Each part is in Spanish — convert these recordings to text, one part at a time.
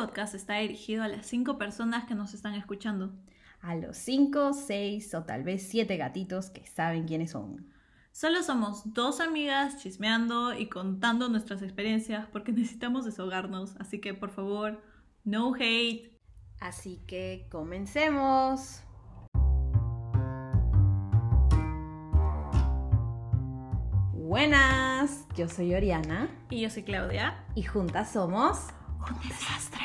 podcast está dirigido a las cinco personas que nos están escuchando. A los cinco, seis o tal vez siete gatitos que saben quiénes son. Solo somos dos amigas chismeando y contando nuestras experiencias porque necesitamos desahogarnos, así que por favor, no hate. Así que comencemos. Buenas, yo soy Oriana Y yo soy Claudia. y juntas somos Un desastre.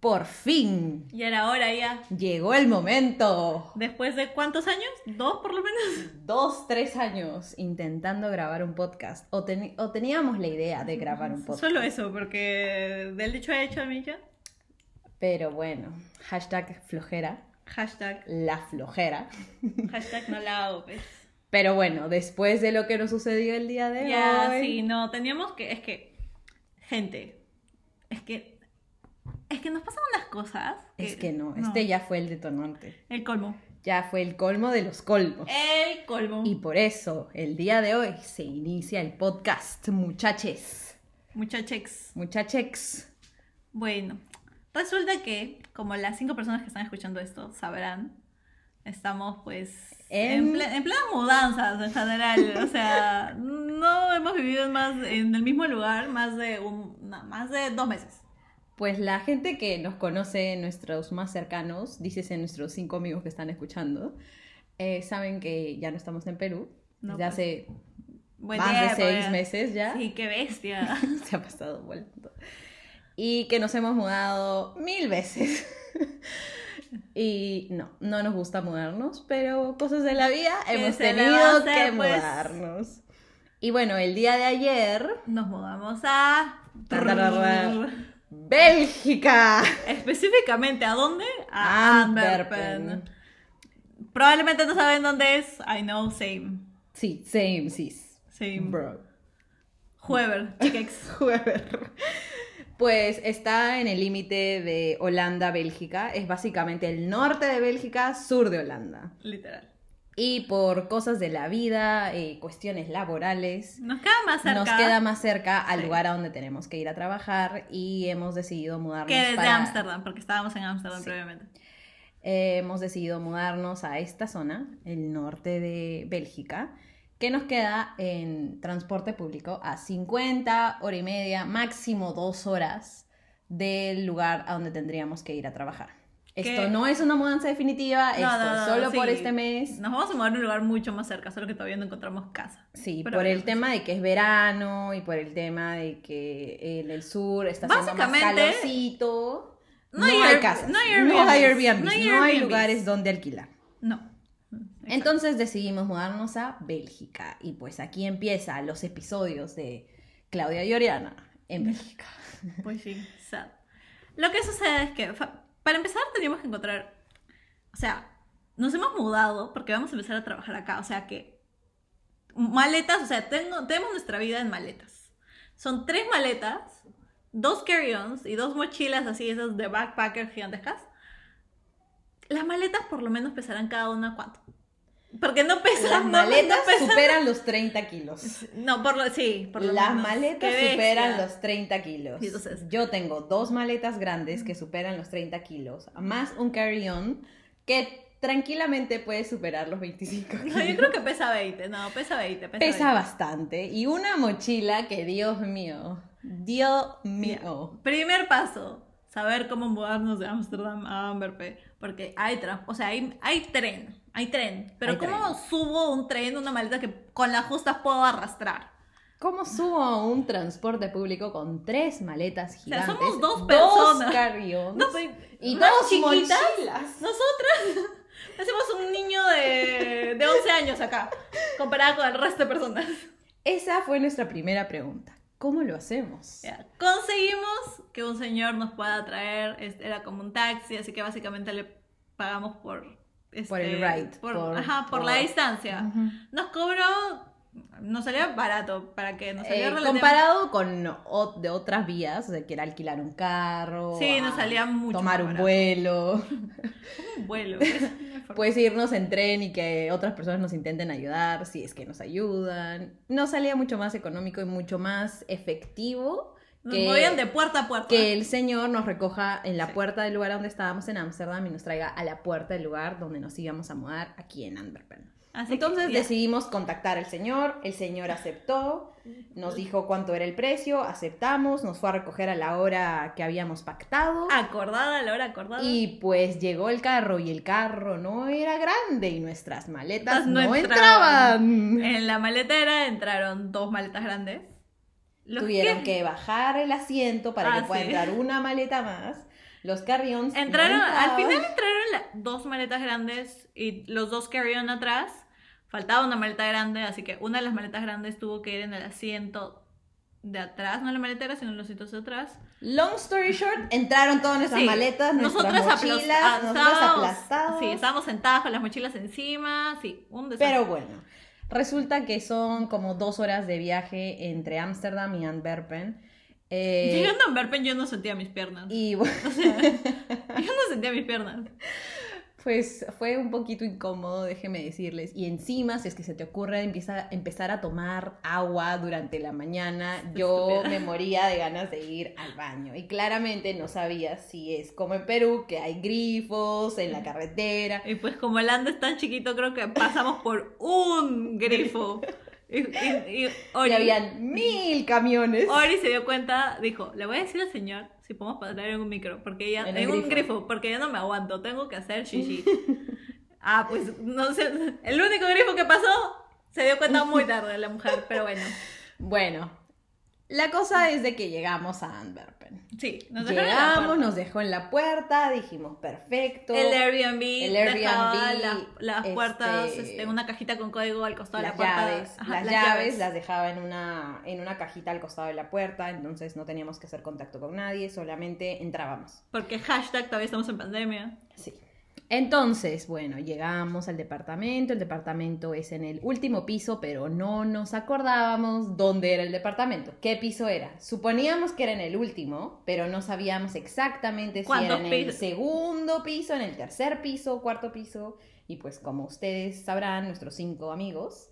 Por fin Y era hora ya. llegó el momento. ¿Después de cuántos años? ¿Dos por lo menos? Dos, tres años intentando grabar un podcast. O, teníamos la idea de grabar un podcast. Solo eso, porque del dicho a hecho, amiga. Pero bueno, hashtag flojera, Hashtag, la flojera. hashtag no la hago, pues. Pero bueno, después de lo que nos sucedió el día de Ya, hoy. sí, no, teníamos que, es que, gente, es que, es que nos pasan unas cosas. Es que no, este ya fue el detonante. El colmo. Ya fue el colmo de los colmos. El colmo. Y por eso, el día de hoy se inicia el podcast, muchaches. Muchachex. Muchachex. Bueno, resulta que, como las cinco personas que están escuchando esto sabrán, estamos pues en, En- ple- en plenas mudanzas en general. o sea, no hemos vivido más en el mismo lugar más de, un, no, más de dos meses. Pues la gente que nos conoce, nuestros más cercanos, dícese nuestros cinco amigos que están escuchando, eh, saben que ya no estamos en Perú. No, ya pues. hace Buen más de tiempo, seis ya. meses ya. Sí, qué bestia. Se ha pasado volando. Y que nos hemos mudado mil veces. y no, no nos gusta mudarnos, pero cosas de la vida ¿Qué hemos tenido hacer, que pues? mudarnos. Y bueno, el día de ayer, Nos mudamos a... Bélgica. Específicamente, ¿a dónde? A Antwerpen. Antwerpen. Probablemente no saben dónde es. I know, same. Sí, same, sis. Same. Bro. Juever, chickex. Whoever. Pues está en el límite de Holanda-Bélgica. Es básicamente el norte de Bélgica, sur de Holanda. Literal. Y por cosas de la vida, eh, cuestiones laborales, Nos queda más cerca nos queda más cerca al Sí. lugar a donde tenemos que ir a trabajar y hemos decidido mudarnos que desde para- Ámsterdam, porque estábamos en Ámsterdam Sí. previamente. Eh, hemos decidido mudarnos a esta zona, el norte de Bélgica, que nos queda en transporte público a 50, hora y media, máximo dos horas del lugar a donde tendríamos que ir a trabajar. Esto no es una mudanza definitiva, No, esto no, es no, solo sí. por este mes. Nos vamos a mudar a un lugar mucho más cerca, solo que todavía no encontramos casa. Sí, Pero por el tema de que es verano y por el tema de que en el sur está haciendo más calorcito. no hay casas, no hay Airbnbs, no hay lugares donde alquilar. No. Entonces decidimos mudarnos a Bélgica y pues aquí empiezan los episodios de Claudia y Oriana en Bélgica. Pues sí, sad. Lo que sucede es que, para empezar, teníamos que encontrar. O sea, nos hemos mudado porque vamos a empezar a trabajar acá. O sea que. Maletas, o sea, tengo, tenemos nuestra vida en maletas. Son tres maletas, dos carry-ons y dos mochilas así, esas de backpacker gigantescas. Las maletas por lo menos pesarán cada una cuánto. Porque no pesan. Las maletas no pesan- superan los 30 kilos. No, por lo, sí, por lo Las menos. maletas superan los 30 kilos. Entonces- Yo tengo dos maletas grandes que superan los 30 kilos, más un carry-on que tranquilamente puede superar los 25 kilos. No, yo creo que pesa 20, no, pesa 20. Pesa, Pesa 20. bastante. Y una mochila que, Dios mío, Dios mío. Primer paso, saber cómo mudarnos de Ámsterdam a Amberpe. Porque hay, o sea, hay, hay tren, hay tren. Pero Hay ¿cómo tren. subo un tren, una maleta que con las justas puedo arrastrar? ¿Cómo subo un transporte público con tres maletas sea, gigantes? somos dos personas. No, pues, y dos chiquitas. mochilas. Nosotras hacemos un niño de, de 11 años acá, comparado con el resto de personas. Esa fue nuestra primera pregunta. ¿Cómo lo hacemos? Conseguimos que un señor nos pueda traer, este, era como un taxi, así que básicamente le pagamos por... este, Por el ride, Por, por- ajá, por, por- la distancia. Nos cobró nos salía barato para que nos salía Eh, comparado con o- de otras vías, o sea, que era alquilar un carro, Sí, nos a salía mucho tomar más un vuelo, un vuelo. puedes irnos en tren y que otras personas nos intenten ayudar, si es que nos ayudan. Nos salía mucho más económico y mucho más efectivo Nos que, movían de puerta a puerta. que el señor nos recoja en la Sí. puerta del lugar donde estábamos en Ámsterdam y nos traiga a la puerta del lugar donde nos íbamos a mudar aquí en Antwerpen. Así Entonces decidimos contactar al señor, el señor aceptó, nos dijo cuánto era el precio, aceptamos, nos fue a recoger a la hora que habíamos pactado Acordada, a la hora acordada. y pues llegó el carro y el carro no era grande y nuestras maletas no no, entraban. entraban. En la maletera entraron dos maletas grandes. Los Tuvieron que bajar el asiento para Ah, que pueda sí. entrar una maleta más. Los carrions no Entraron, al final entraron la- dos maletas grandes y los dos carry-on atrás. Faltaba una maleta grande, así que una de las maletas grandes tuvo que ir en el asiento de atrás, no en la maletera, sino en los asientos de atrás. Long story short, entraron todas nuestras Sí, maletas, nuestras nosotras mochilas, ah, nosotras aplastadas. Sí, estábamos sentadas con las mochilas encima, sí, un desastre. Pero bueno, resulta que son como dos horas de viaje entre Ámsterdam y Antwerpen. Eh, Llegando a Antwerpen yo no sentía mis piernas. y bueno, yo no sentía mis piernas. Pues fue un poquito incómodo, déjeme decirles. Y encima, si es que se te ocurre empieza, empezar a tomar agua durante la mañana, yo me moría de ganas de ir al baño. Y claramente no sabía si es como en Perú, que hay grifos en la carretera. Y pues como el ande es tan chiquito, creo que pasamos por un grifo. Y, y- y Ori, Y habían mil camiones. Ori se dio cuenta, dijo, le voy a decir al señor si podemos pasar en un micro, porque ya, En un grifo. porque ya no me aguanto, tengo que hacer shishi. ah, pues no sé, el único grifo que pasó se dio cuenta muy tarde la mujer, pero bueno, Bueno, la cosa es de que llegamos a Antwerpen. sí, nos dejaron en la Llegamos, puerta. nos dejó en la puerta, dijimos perfecto. El Airbnb, El Airbnb, las, las este, puertas este, en una cajita con código al costado de la puerta. llaves, Ajá, las, llaves, las dejaba en una, en una cajita al costado de la puerta, entonces no teníamos que hacer contacto con nadie, solamente entrábamos. Porque hashtag todavía estamos en pandemia. Sí. Entonces, bueno, llegamos al departamento, el departamento es en el último piso, pero no nos acordábamos dónde era el departamento, qué piso era. Suponíamos que era en el último, pero no sabíamos exactamente si ¿Cuántos era en el segundo piso, en el tercer piso, cuarto piso, y pues como ustedes sabrán, nuestros cinco amigos,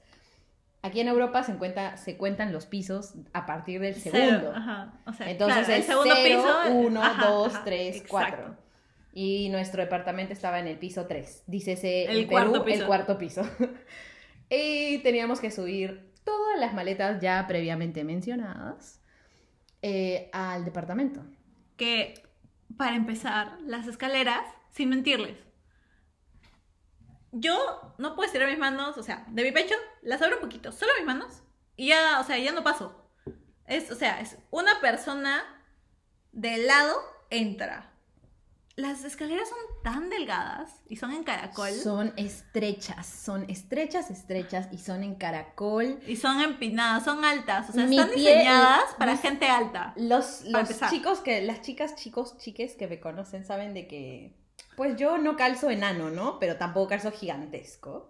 aquí en Europa se, se cuentan los pisos a partir del Cero, segundo. ajá, o sea, Entonces claro, el segundo piso, 1, ajá, 2, ajá, 3, exacto. 4. Y nuestro departamento estaba en el piso 3. Dícese El Perú, cuarto piso. el cuarto piso. y teníamos que subir todas las maletas ya previamente mencionadas eh, al departamento. Que, para empezar, las escaleras, sin mentirles, yo no puedo estirar mis manos, o sea, de mi pecho, las abro un poquito, solo mis manos, y ya, o sea, ya no paso. Es, o sea, es una persona de lado entra. Las escaleras son tan delgadas y son en caracol Son estrechas, son estrechas, estrechas y son en caracol. y son empinadas, son altas, o sea, Mi están pie- diseñadas para mis- gente alta. Los, Para los chicos que, las chicas, chicos, chiques que me conocen saben de que, pues yo no calzo enano, ¿no? Pero tampoco calzo gigantesco.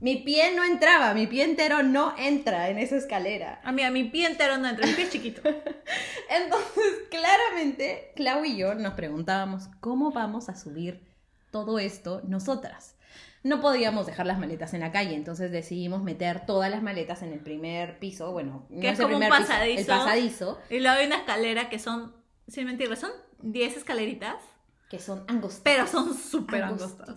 Mi pie no entraba, mi pie entero no entra en esa escalera. A mí, a mi pie entero no entra, mi pie es chiquito. Entonces, claramente, Clau y yo nos preguntábamos cómo vamos a subir todo esto nosotras. No podíamos dejar las maletas en la calle, entonces decidimos meter todas las maletas en el primer piso. Bueno, no Que es el como un piso, pasadizo. el pasadizo, Y luego hay una escalera que son, sin mentirles, son 10 escaleritas, que son angostitas. pero son súper angostas.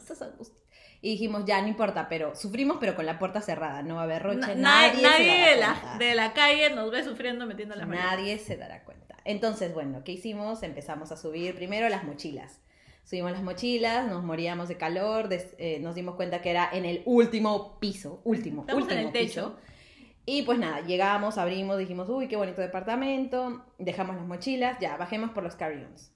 Y dijimos, ya, no importa, pero sufrimos, pero con la puerta cerrada. No va a haber roche, Na- nadie, nadie se dará de, la, cuenta. de la calle nos ve sufriendo metiendo las manos. Nadie se dará cuenta. Entonces, bueno, ¿qué hicimos? Empezamos a subir primero las mochilas. Subimos las mochilas, nos moríamos de calor, des- eh, nos dimos cuenta que era en el último piso, último, Estamos en último el techo. piso. Y pues nada, llegamos, abrimos, dijimos, uy, qué bonito departamento, dejamos las mochilas, ya, bajemos por los carry-ons.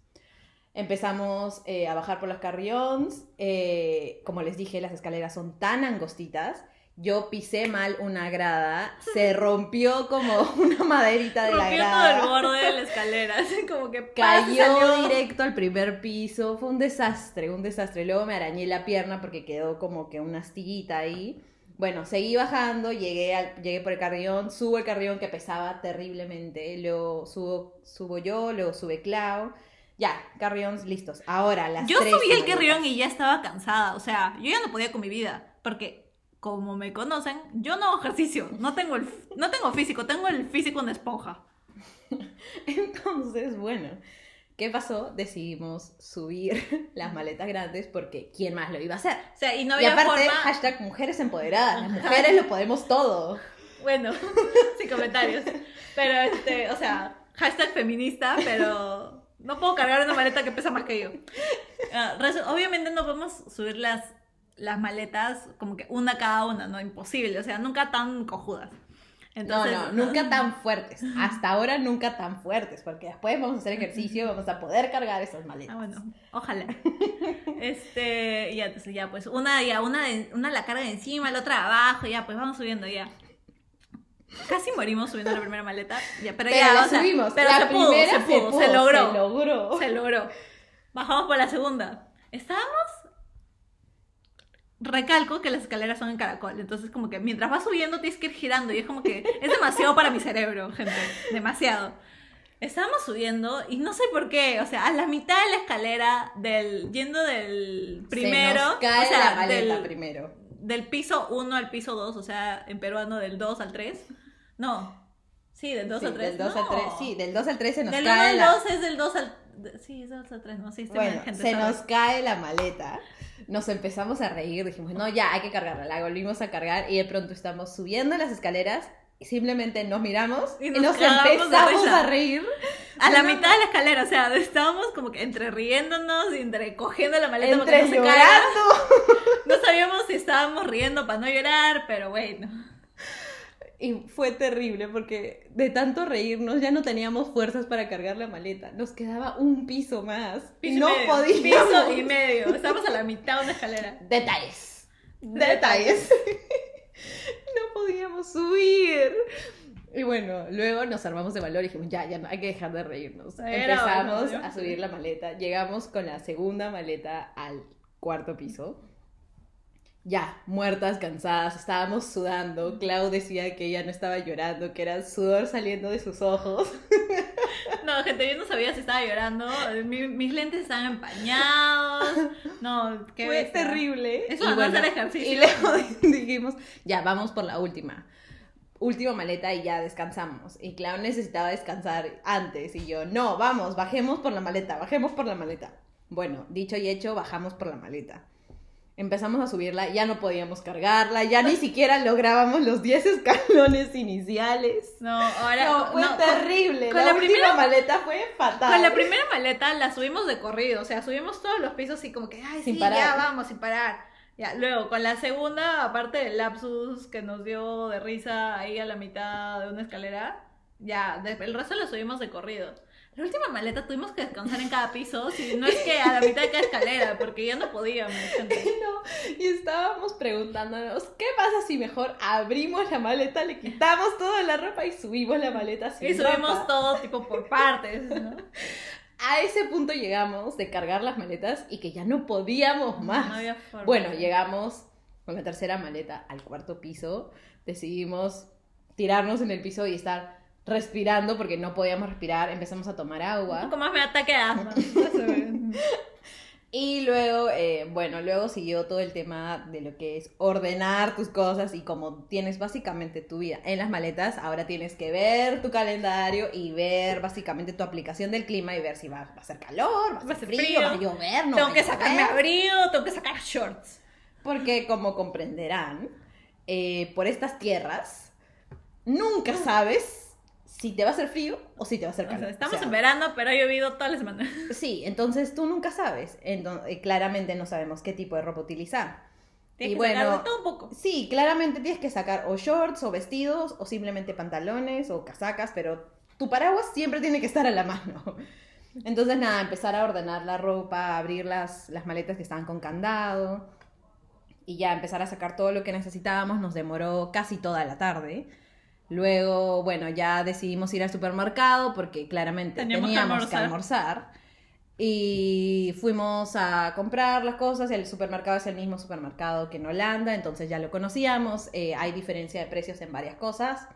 Empezamos eh, a bajar por los carry-ons, eh, como les dije, las escaleras son tan angostitas, yo pisé mal una grada, se rompió como una maderita de la Rompió grada. todo el borde de la escalera, como que. Cayó salió. directo al primer piso, fue un desastre, un desastre. Luego me arañé la pierna porque quedó como que una astillita ahí. Bueno, seguí bajando, llegué, al, llegué por el carrión, subo el carrión que pesaba terriblemente, luego subo, subo yo, luego sube Clau. Ya, carrions listos. Ahora, las Yo tres subí el carrión y ya estaba cansada. O sea, yo ya no podía con mi vida. Porque, como me conocen, yo no hago ejercicio. No tengo, el, no tengo físico, tengo el físico en esponja. Entonces, bueno, ¿qué pasó? Decidimos subir las maletas grandes porque ¿quién más lo iba a hacer? O sea, y no y había aparte, forma. hashtag mujeres empoderadas, las mujeres lo podemos todo. Bueno, sin comentarios. Pero, este, o sea, hashtag feminista, pero no puedo cargar una maleta que pesa más que yo. Ah, obviamente no podemos subir las, las maletas como que una cada una, ¿no? Imposible, o sea, nunca tan cojudas. Entonces, no, no, nunca tan fuertes. Hasta ahora nunca tan fuertes, porque después vamos a hacer ejercicio y vamos a poder cargar esas maletas. Ah, bueno, ojalá. Este, ya, entonces ya, pues, una ya, una, una la carga de encima, la otra abajo, ya, pues vamos subiendo ya. Casi morimos subiendo la primera maleta, ya, pero, Pero ya, la o sea, subimos. pero la se pudo, primera se pudo, se, pudo, logró. Se logró. Se logró. Bajamos por la segunda. Estábamos. Recalco que las escaleras son en caracol. Entonces, como que mientras vas subiendo tienes que ir girando. Y es como que es demasiado para mi cerebro, gente. Demasiado. Estábamos subiendo y no sé por qué. O sea, a la mitad de la escalera, del yendo del primero. Se nos cae o sea, la maleta del, primero. Del piso 1 al piso 2. O sea, en peruano del 2 al 3. No. Sí, del 2 Sí, al 3. Del 2 al 3. Sí, del 2 al 3 se nos Del 1 cae al la... 2 es del 2 al. Sí, es del 2 al 3, no, sí, estoy Bueno, gente. se sorry. nos cae la maleta. Nos empezamos a reír, dijimos, no, ya, hay que cargarla. La volvimos a cargar y de pronto estamos subiendo las escaleras y simplemente nos miramos y Y nos, empezamos a reír. A la No, mitad de la escalera, o sea, estábamos como que entre riéndonos y entre cogiendo la maleta Entre no se caiga. llorando. No sabíamos si estábamos riendo para no llorar, pero bueno. Y fue terrible porque de tanto reírnos ya no teníamos fuerzas para cargar la maleta. Nos quedaba un piso más. Piso y no medio, podíamos. Piso y medio. Estábamos a la mitad de una escalera. Detalles. Detalles. Detalles. no podíamos subir. Y bueno, luego nos armamos de valor y dijimos, ya, ya no, hay que dejar de reírnos. Era Empezamos a subir la maleta. Llegamos con la segunda maleta al cuarto piso. Ya, muertas, cansadas, estábamos sudando. Clau decía que ella no estaba llorando, que era sudor saliendo de sus ojos. No, gente, yo no sabía si estaba llorando. Mi- mis lentes estaban empañados. No, qué Fue bestia. terrible. Eso Y de no hacer ejercicio. Y luego dijimos, ya, vamos por la última. Última maleta y ya descansamos. Y Clau necesitaba descansar antes. Y yo, no, vamos, bajemos por la maleta, bajemos por la maleta. Bueno, dicho y hecho, bajamos por la maleta. Empezamos a subirla, ya no podíamos cargarla, ya ni siquiera lográbamos los 10 escalones iniciales. No, ahora. No, fue no, terrible. con la, primera- maleta fue fatal. Con la primera maleta la subimos de corrido, o sea, subimos todos los pisos y como que, ay, Sin sí, parar. ya vamos, sin parar. Ya, luego, con la segunda, aparte del lapsus que nos dio de risa ahí a la mitad de una escalera, ya, el resto lo subimos de corrido. La última maleta tuvimos que descansar en cada piso, si no es que a la mitad de cada escalera, porque ya no podíamos. No, y estábamos preguntándonos, ¿qué pasa si mejor abrimos la maleta, le quitamos toda la ropa y subimos la maleta sin Y subimos ropa? todo tipo por partes, ¿no? A ese punto llegamos de cargar las maletas y que ya no podíamos más. No había forma. Bueno, llegamos con la tercera maleta al cuarto piso, decidimos tirarnos en el piso y estar respirando porque no podíamos respirar, empezamos a tomar agua. más me ataque de asma. Y luego, eh, bueno, luego siguió todo el tema de lo que es ordenar tus cosas y como tienes básicamente tu vida en las maletas, ahora tienes que ver tu calendario y ver básicamente tu aplicación del clima y ver si va, va a hacer calor, va a ser frío, va a llover, no tengo va que sacarme abrigo, tengo que sacar shorts. Porque como comprenderán, eh, por estas tierras, nunca sabes si te va a hacer frío o si te va a hacer O calor. sea, estamos O sea, en verano, pero ha llovido toda la semana. Sí, entonces tú nunca sabes. Entonces, claramente no sabemos qué tipo de ropa utilizar. Tienes Y que bueno, de todo un poco. Sí, claramente tienes que sacar o shorts o vestidos o simplemente pantalones o casacas, pero tu paraguas siempre tiene que estar a la mano. Entonces nada, empezar a ordenar la ropa, abrir las, las maletas que estaban con candado y ya empezar a sacar todo lo que necesitábamos. Nos demoró casi toda la tarde. Luego, bueno, ya decidimos ir al supermercado porque claramente Teníamos teníamos, que que almorzar. Y fuimos a comprar las cosas. El supermercado es el mismo supermercado que en Holanda, entonces ya lo conocíamos. Eh, hay diferencia de precios en varias cosas.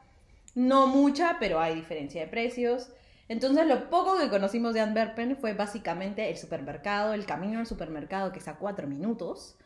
No mucha, pero hay diferencia de precios. Entonces lo poco que conocimos de Antwerpen fue básicamente el supermercado, el camino al supermercado que es a cuatro minutos.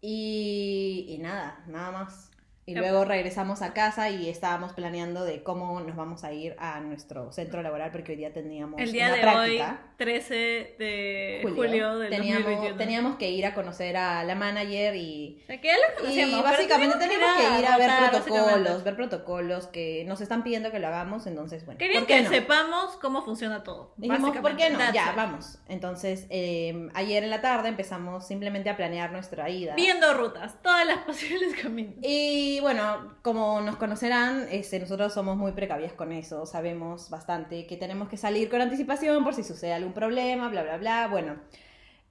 Y, y nada, nada más. Y Ya. luego regresamos a casa y estábamos planeando de cómo nos vamos a ir a nuestro centro laboral porque hoy día teníamos El día una de práctica. hoy, 13 de Julio, julio, del teníamos, 2021. teníamos que ir a conocer a la manager y, O sea, que ya y conocíamos, básicamente tenemos que ir a ver protocolos, ver protocolos que nos están pidiendo que lo hagamos, entonces bueno, Querían ¿por qué que no? sepamos cómo funciona todo. Dijimos, ¿por qué no? Ya, it. vamos. Entonces, eh, ayer en la tarde empezamos simplemente a planear nuestra ida. Viendo rutas, todas las posibles caminos. Y bueno, como nos conocerán, este, nosotros somos muy precavidas con eso, sabemos bastante que tenemos que salir con anticipación por si sucede algún problema, bla, bla, bla. Bueno,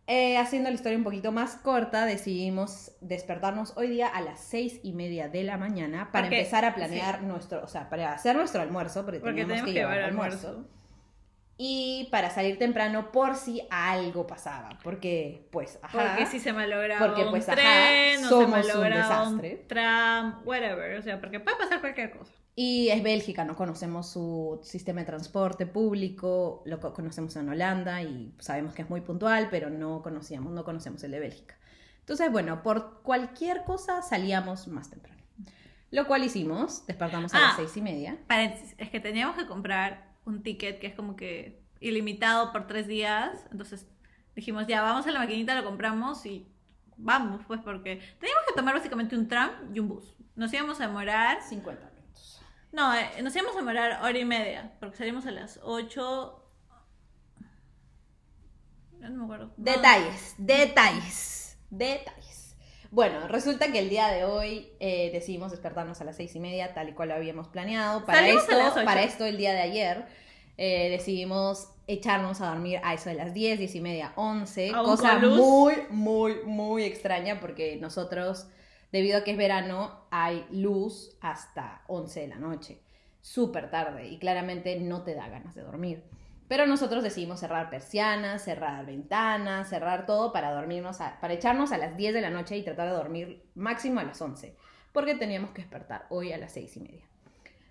eh, haciendo la historia un poquito más corta, decidimos despertarnos hoy día a las seis y media de la mañana para empezar a planear nuestro, o sea, para hacer nuestro almuerzo, porque, tenemos que que llevar almuerzo. almuerzo. Y para salir temprano por si algo pasaba, porque pues, ajá. Porque si se malograba Porque, pues, un ajá, tren, o se somos un malograba un, desastre. tram, whatever. O sea, porque puede pasar cualquier cosa. Y es Bélgica, no conocemos su sistema de transporte público, lo co- conocemos en Holanda y sabemos que es muy puntual, pero no conocíamos, no conocemos el de Bélgica. Entonces, bueno, por cualquier cosa salíamos más temprano. Lo cual hicimos, despertamos a Ah. las seis y media. Paréntesis, es que teníamos que comprar un ticket que es como que ilimitado por tres días. Entonces dijimos, ya, vamos a la maquinita, lo compramos y vamos, pues, porque teníamos que tomar básicamente un tram y un bus. Nos íbamos a demorar 50 minutos. No, eh, nos íbamos a demorar hora y media, porque salimos a las 8. Ya no me acuerdo. No. Detalles, detalles, detalles. Bueno, resulta que el día de hoy eh, decidimos despertarnos a las seis y media, tal y cual lo habíamos planeado. Para Salimos esto, para esto, el día de ayer, eh, decidimos echarnos a dormir a eso de las 10, 10 y media, 11. Aún Cosa muy, muy, muy extraña porque nosotros, debido a que es verano, hay luz hasta 11 de la noche. Súper tarde y claramente no te da ganas de dormir. Pero nosotros decidimos cerrar persianas, cerrar ventanas, cerrar todo para dormirnos, a- para echarnos a las 10 de la noche y tratar de dormir máximo a las 11, porque teníamos que despertar hoy a las 6 y media.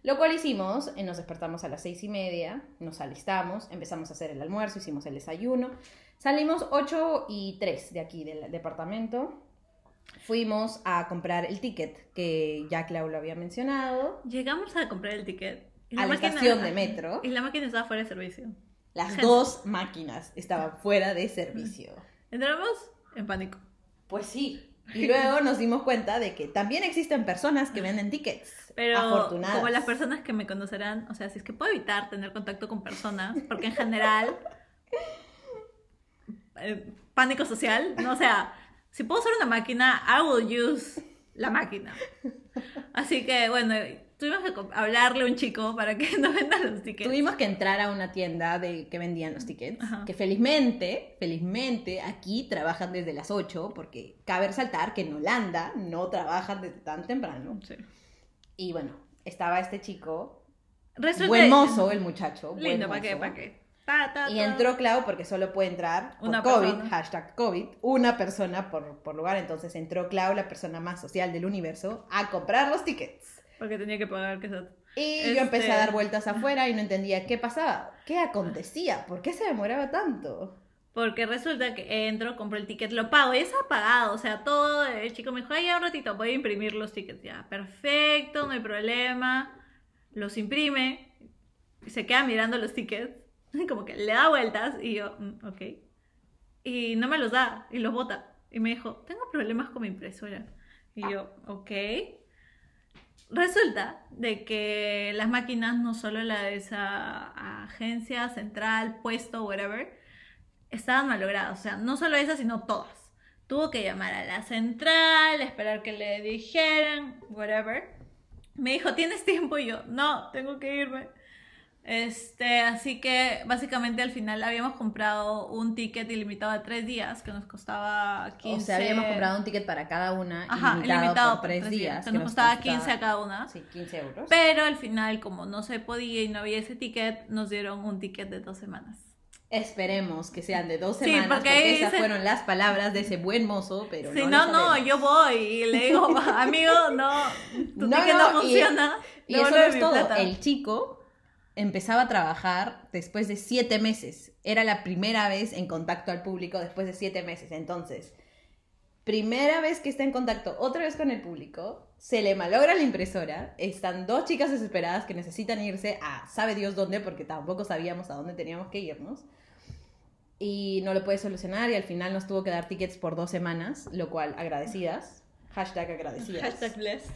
Lo cual hicimos, eh, nos despertamos a las 6 y media, nos alistamos, empezamos a hacer el almuerzo, hicimos el desayuno, salimos 8 y 3 de aquí del departamento, fuimos a comprar el ticket que ya Clau lo había mencionado, Llegamos a comprar el ticket. a la máquina- estación de metro. Y la máquina estaba fuera de servicio. Las Gente. dos máquinas estaban fuera de servicio. Entramos en pánico. Pues sí. Y luego nos dimos cuenta de que también existen personas que venden tickets. Pero afortunadas. como las personas que me conocerán, o sea, si es que puedo evitar tener contacto con personas, porque en general, eh, pánico social, no, o sea, si puedo usar una máquina, I will use la máquina. Así que, bueno, tuvimos que hablarle a un chico para que nos venda los tickets. Tuvimos que entrar a una tienda de que vendían los tickets, Ajá. que felizmente, felizmente aquí trabajan desde las 8, porque cabe resaltar que en Holanda no trabajan desde tan temprano. Sí. Y bueno, estaba este chico, Resulta- buen mozo el muchacho, Lindo, ¿para qué? ¿Para qué? Ta, ta, Y ta. entró Clau porque solo puede entrar por Una COVID, persona. hashtag COVID, una persona por, por lugar. Entonces entró Clau, la persona más social del universo, a comprar los tickets. Porque tenía que pagar, que eso. Y Este- yo empecé a dar vueltas afuera y no entendía qué pasaba, qué acontecía, por qué se demoraba tanto. Porque resulta que entro, compro el ticket, lo pago, y está pagado, o sea, todo, el chico me dijo, ay, ya un ratito, voy a imprimir los tickets, ya, perfecto, no hay problema, los imprime, se queda mirando los tickets, como que le da vueltas, y yo, "Mm, ok, y no me los da, y los bota, y me dijo, tengo problemas con mi impresora, y yo, ok. Resulta de que las máquinas, no solo la de esa agencia central, puesto, whatever, estaban malogradas. O sea, no solo esas, sino todas. Tuvo que llamar a la central, esperar que le dijeran, whatever. Me dijo, ¿tienes tiempo? Y yo, no, tengo que irme. Este, así que básicamente al final habíamos comprado un ticket ilimitado de tres días que nos costaba 15. O sea, habíamos comprado un ticket para cada una, Ajá, ilimitado, ilimitado por tres días. que nos costaba 15 a cada una. Sí, 15 euros. Pero al final, como no se podía y no había ese ticket, nos dieron un ticket de dos semanas. Esperemos que sean de dos Sí, semanas, porque porque, ahí esas fueron las palabras de ese buen mozo, pero Si no, no, no, yo voy y le digo, amigo, no, tu No, ticket no, no, y- funciona. Y eso no es todo. plata. El chico empezaba a trabajar después de siete meses. Era la primera vez en contacto al público después de siete meses. Entonces, primera vez que está en contacto otra vez con el público, se le malogra la impresora. Están dos chicas desesperadas que necesitan irse a sabe Dios dónde, porque tampoco sabíamos a dónde teníamos que irnos. Y no lo puede solucionar y al final nos tuvo que dar tickets por dos semanas, lo cual agradecidas. Hashtag agradecidas. Hashtag blessed.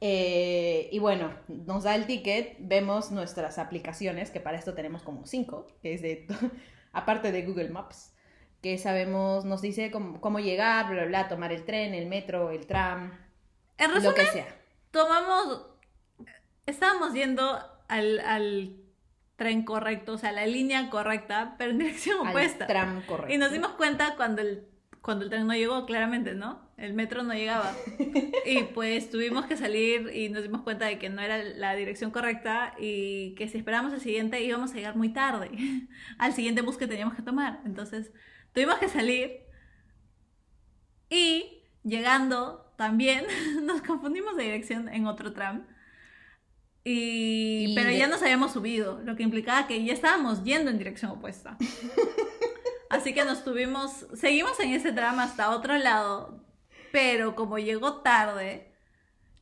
Eh, y bueno, nos da el ticket, vemos nuestras aplicaciones, que para esto tenemos como cinco, que es de, aparte de Google Maps, que sabemos, nos dice cómo, cómo llegar, bla, bla, bla, tomar el tren, el metro, el tram, En lo resumen, que sea. tomamos, estábamos yendo al, al tren correcto, o sea, la línea correcta, pero en dirección Al opuesta. tram correcto. Y nos dimos cuenta cuando el, cuando el tren no llegó, claramente, ¿no? El metro no llegaba. Y pues tuvimos que salir y nos dimos cuenta de que no era la dirección correcta y que si esperábamos el siguiente íbamos a llegar muy tarde al siguiente bus que teníamos que tomar. Entonces tuvimos que salir y llegando también nos confundimos de dirección en otro tram. Y, Y pero de- ya nos habíamos subido, lo que implicaba que ya estábamos yendo en dirección opuesta. Así que nos tuvimos, seguimos en ese tram hasta otro lado, pero como llegó tarde,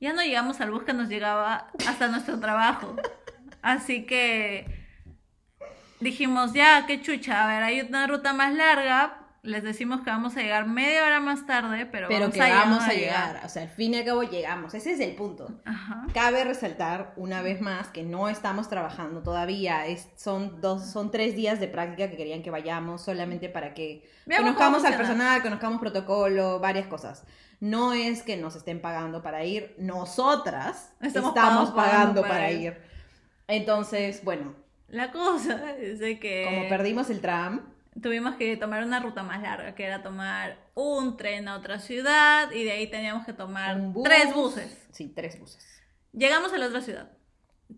ya no llegamos al bus que nos llegaba hasta nuestro trabajo. Así que dijimos, ya, qué chucha, a ver, hay una ruta más larga, les decimos que vamos a llegar media hora más tarde, pero, Pero vamos que a, vamos a llegar. O sea, al fin y al cabo llegamos. Ese es el punto. Ajá. Cabe resaltar una vez más que no estamos trabajando todavía. Es, son, dos, son tres días de práctica que querían que vayamos solamente para que Veamos conozcamos al personal, conozcamos protocolo, varias cosas. No es que nos estén pagando para ir, nosotras Estamos estamos, pagando pagando para para ir. ir. Entonces, bueno, La cosa es de que... como perdimos el tram, tuvimos que tomar una ruta más larga, que era tomar un tren a otra ciudad y de ahí teníamos que tomar bus- tres buses. Sí, tres buses. Llegamos a la otra ciudad,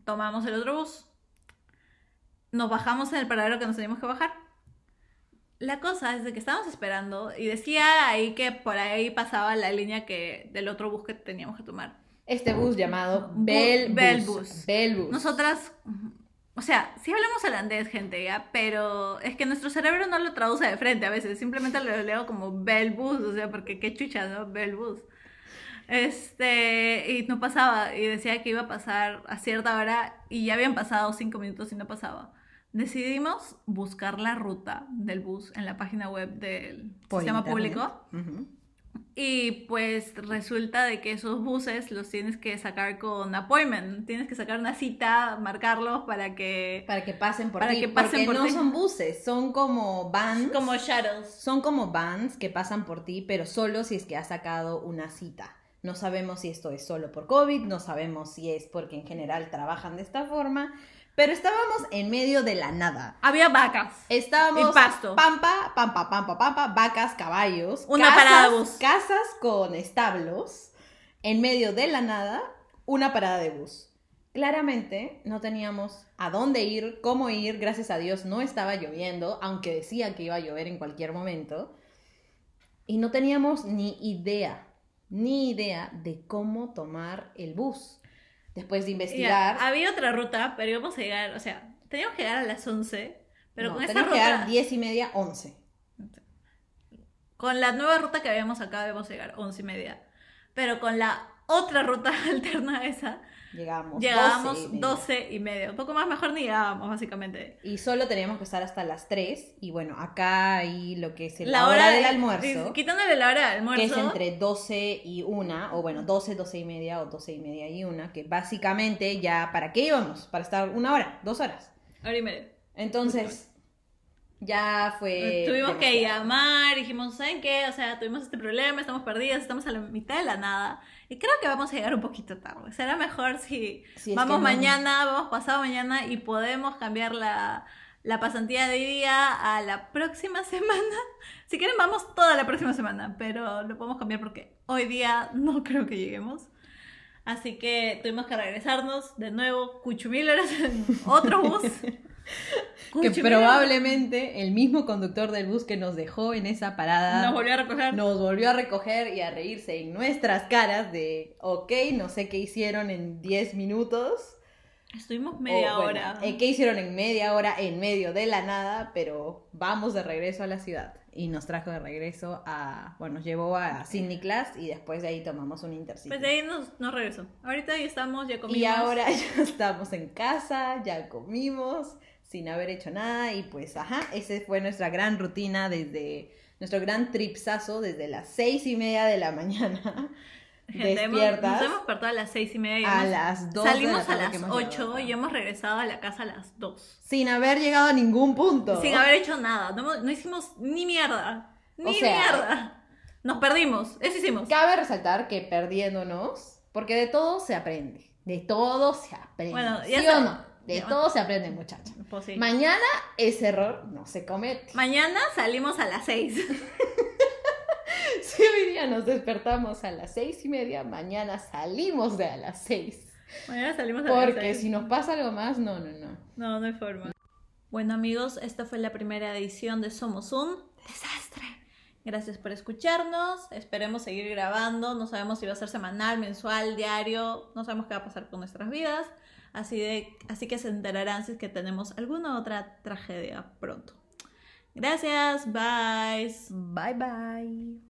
tomamos el otro bus, nos bajamos en el paradero que nos teníamos que bajar. La cosa es de que estábamos esperando y decía ahí que por ahí pasaba la línea que del otro bus que teníamos que tomar. Este bus llamado Bell Bell Bus. Bus. Bell Bus. Nosotras, o sea, sí hablamos holandés, gente, ya, pero es que nuestro cerebro no lo traduce de frente a veces, simplemente lo leo como Belbus, o sea, porque qué chucha, ¿no? Belbus. Este, y no pasaba, y decía que iba a pasar a cierta hora, y ya habían pasado cinco minutos y no pasaba. Decidimos buscar la ruta del bus en la página web del Por sistema internet. público. Ujú. Y pues resulta de que esos buses los tienes que sacar con appointment. Tienes que sacar una cita, marcarlos para que... Para que pasen por Para ti. que pasen porque por no ti. son buses, son como vans. Como shuttles. Son como vans que pasan por ti, pero solo si es que has sacado una cita. No sabemos si esto es solo por COVID, no sabemos si es porque en general trabajan de esta forma, pero estábamos en medio de la nada. Había vacas. Estábamos Y pasto. pampa, pampa, pampa, pampa, vacas, caballos, Una casas, parada de bus. casas con establos, en medio de la nada, una parada de bus. Claramente no teníamos a dónde ir, cómo ir, gracias a Dios no estaba lloviendo, aunque decía que iba a llover en cualquier momento. Y no teníamos ni idea, ni idea de cómo tomar el bus. Después de Ya, investigar, había otra ruta, pero íbamos a llegar, o sea, teníamos que llegar a las 11, pero no, con esa teníamos que ruta, llegar 10 y media, 11. con la nueva ruta que habíamos sacado, íbamos a llegar 11 y media. Pero con la otra ruta alterna a esa, Llegábamos, llegábamos 12 y media. 12 y media. Un poco más mejor ni llegábamos, básicamente. Y solo teníamos que estar hasta las 3. Y bueno, acá hay lo que es La la, hora, hora del de- almuerzo. Quitándole la hora del almuerzo. Que es entre 12 y 1, o bueno, 12, 12 y media, o 12 y media y 1, que básicamente ya, ¿para qué íbamos? Para estar una hora, dos horas. Hora y media. Entonces, ya fue... Tuvimos que demasiado. llamar, dijimos, ¿saben qué? O sea, tuvimos este problema, estamos perdidas, estamos a la mitad de la nada. Y creo que vamos a llegar un poquito tarde. Será mejor si, Si vamos que no- mañana, vamos pasado mañana y podemos cambiar la, la pasantía de día a la próxima semana. Si quieren, vamos toda la próxima semana, pero lo podemos cambiar porque hoy día no creo que lleguemos. Así que tuvimos que regresarnos de nuevo, cuchumil horas en otro bus. Que probablemente el mismo conductor del bus que nos dejó en esa parada Nos volvió a recoger. nos volvió a recoger y a reírse en nuestras caras de, ok, no sé qué hicieron en 10 minutos. Estuvimos media o, bueno, hora. eh, ¿Qué hicieron en media hora en medio de la nada? Pero vamos de regreso a la ciudad. Y nos trajo de regreso a, bueno, nos llevó a Sydney Class y después de ahí tomamos un Intercity. Pues de ahí nos, nos regresó. Ahorita ya estamos, ya comimos. Y ahora ya estamos en casa, ya comimos, sin haber hecho nada. Y pues, ajá, esa fue nuestra gran rutina desde, nuestro gran tripsazo desde las seis y media de la mañana. Gente, hemos- despiertas nos hemos despertado a las seis y media y a hemos- las dos la Salimos a las que hemos 8 llegado acá. y hemos regresado a la casa a las 2. sin haber llegado a ningún punto. Sin haber hecho nada. No, no hicimos ni mierda. Ni O sea, mierda. Nos perdimos. Eso hicimos. Cabe resaltar que perdiéndonos, porque de todo se aprende. De todo se aprende. Bueno, ya ¿Sí o no? De todo se aprende, muchacha. Pues sí. Mañana ese error no se comete. Mañana salimos a las 6. Si hoy día nos despertamos a las seis y media, mañana salimos de a las seis. Mañana salimos a las Porque 6. si nos pasa algo más, no, no, no. No, no hay forma. Bueno amigos, esta fue la primera edición de Somos un Desastre. Gracias por escucharnos. Esperemos seguir grabando. No sabemos si va a ser semanal, mensual, diario. No sabemos qué va a pasar con nuestras vidas. Así, de, así que se enterarán si es que tenemos alguna otra tragedia pronto. Gracias. Bye. Bye bye.